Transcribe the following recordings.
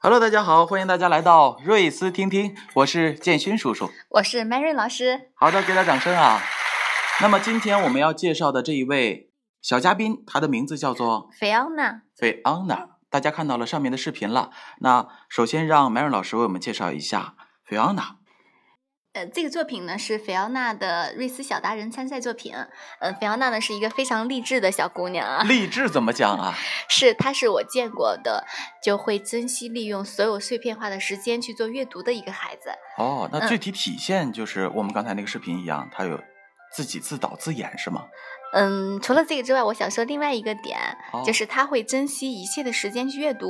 Hello，大家好，欢迎大家来到瑞思听听，我是建勋叔叔。我是 Mary 老师。好的，给点掌声啊！那么今天我们要介绍的这一位小嘉宾，他的名字叫做 Fiona。Fiona，大家看到了上面的视频了。那首先让 Mary 老师为我们介绍一下 Fiona。呃，这个作品呢是菲奥娜的瑞斯小达人参赛作品。嗯、菲奥娜呢是一个非常励志的小姑娘啊，励志怎么讲啊？是她是我见过的就会珍惜利用所有碎片化的时间去做阅读的一个孩子。哦，那嗯具体体现就是我们刚才那个视频一样，她有自己自导自演是吗？嗯，除了这个之外，我想说另外一个点，哦就是他会珍惜一切的时间去阅读。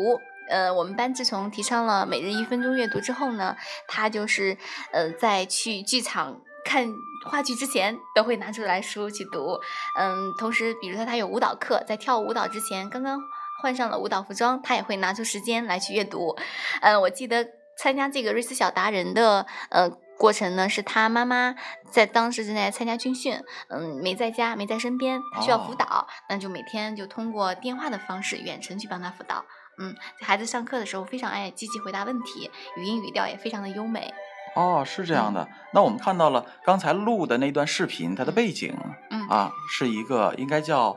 呃，我们班自从提倡了每日一分钟阅读之后呢，他就是呃在去剧场看话剧之前都会拿出来书去读。嗯，同时比如说他有舞蹈课，在跳舞蹈之前刚刚换上了舞蹈服装，他也会拿出时间来去阅读。嗯，我记得参加这个瑞思小达人的呃过程呢，是他妈妈在当时正在参加军训，嗯，没在家，没在身边，需要辅哦导，那就每天就通过电话的方式远程去帮他辅导。嗯，孩子上课的时候非常爱积极回答问题，语音语调也非常的优美。哦，是这样的。那我们看到了刚才录的那段视频，它的背景嗯啊是一个应该叫《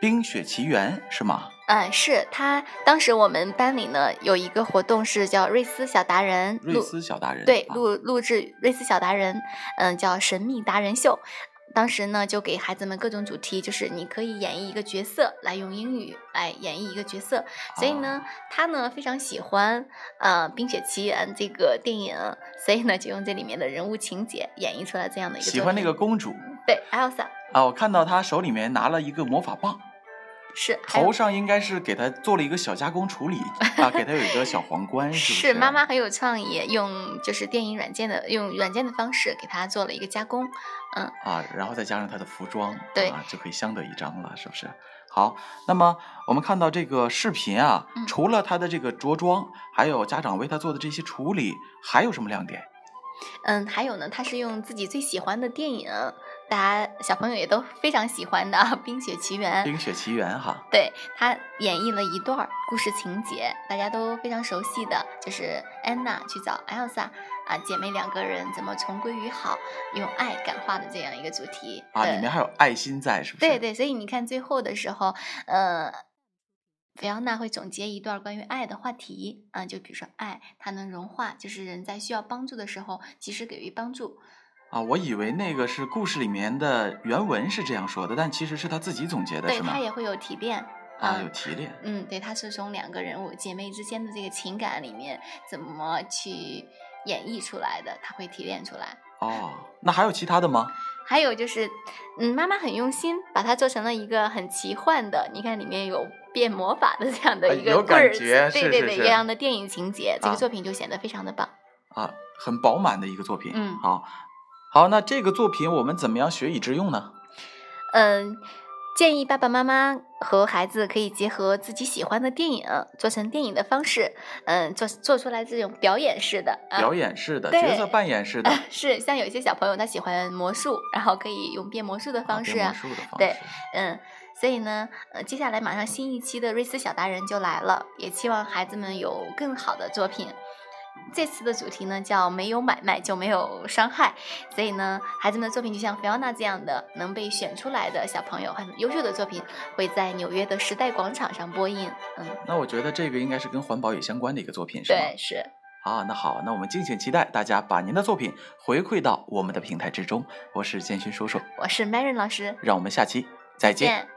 冰雪奇缘》是吗？嗯，是他当时我们班里呢有一个活动是叫瑞斯小达人瑞录斯小达人对，啊录录制瑞斯小达人，嗯，叫神秘达人秀。当时呢，就给孩子们各种主题，就是你可以演绎一个角色，来用英语来演绎一个角色。所以呢，啊他呢非常喜欢呃《冰雪奇缘》这个电影，所以呢就用这里面的人物情节演绎出来这样的一个喜欢那个公主对 Elsa 啊，我看到他手里面拿了一个魔法棒，是头上应该是给他做了一个小加工处理啊，给他有一个小皇冠，是不是？妈妈很有创意，用就是电影软件的用软件的方式给他做了一个加工，嗯。啊，然后再加上他的服装，对啊，就可以相得益彰了，是不是？好，那么我们看到这个视频啊，嗯除了他的这个着装，还有家长为他做的这些处理，还有什么亮点？嗯，还有呢，他是用自己最喜欢的电影，大家小朋友也都非常喜欢的《冰雪奇缘》，冰雪奇缘哈，对他演绎了一段儿故事情节，大家都非常熟悉的，就是安娜去找 Elsa 啊，姐妹两个人怎么重归于好，用爱感化的这样一个主题啊，呃里面还有爱心在，是不是？对对，所以你看最后的时候，呃，菲奥娜会总结一段关于爱的话题啊、就比如说爱，它能融化，就是人在需要帮助的时候及时给予帮助。啊，我以为那个是故事里面的原文是这样说的，但其实是他自己总结的，对，是吗它？也会有提炼。啊，嗯有提炼。嗯，对，它是从两个人物姐妹之间的这个情感里面怎么去演绎出来的，它会提炼出来。哦，那还有其他的吗？还有就是，嗯，妈妈很用心，把它做成了一个很奇幻的，你看里面有变魔法的这样的哎有一个棍儿，感觉对对对，这样的电影情节，这啊个作品就显得非常的棒。啊，很饱满的一个作品。嗯好，好，那这个作品我们怎么样学以致用呢？嗯，建议爸爸妈妈和孩子可以结合自己喜欢的电影，做成电影的方式，嗯，做做出来这种表演式的啊。表演式的、角色扮演式的，啊 是像有一些小朋友他喜欢魔术，然后可以用变魔术的方式变魔啊，术的方对。嗯，所以呢，呃，接下来马上新一期的瑞斯小达人就来了，也期望孩子们有更好的作品。这次的主题呢叫“没有买卖就没有伤害”，所以呢，孩子们的作品就像菲奥娜这样的能被选出来的小朋友，很优秀的作品会在纽约的时代广场上播映。嗯，那我觉得这个应该是跟环保也相关的一个作品，是吗？对，是。啊，那好，那我们敬请期待大家把您的作品回馈到我们的平台之中。我是建勋叔叔，我是 Mary 老师，让我们下期再见。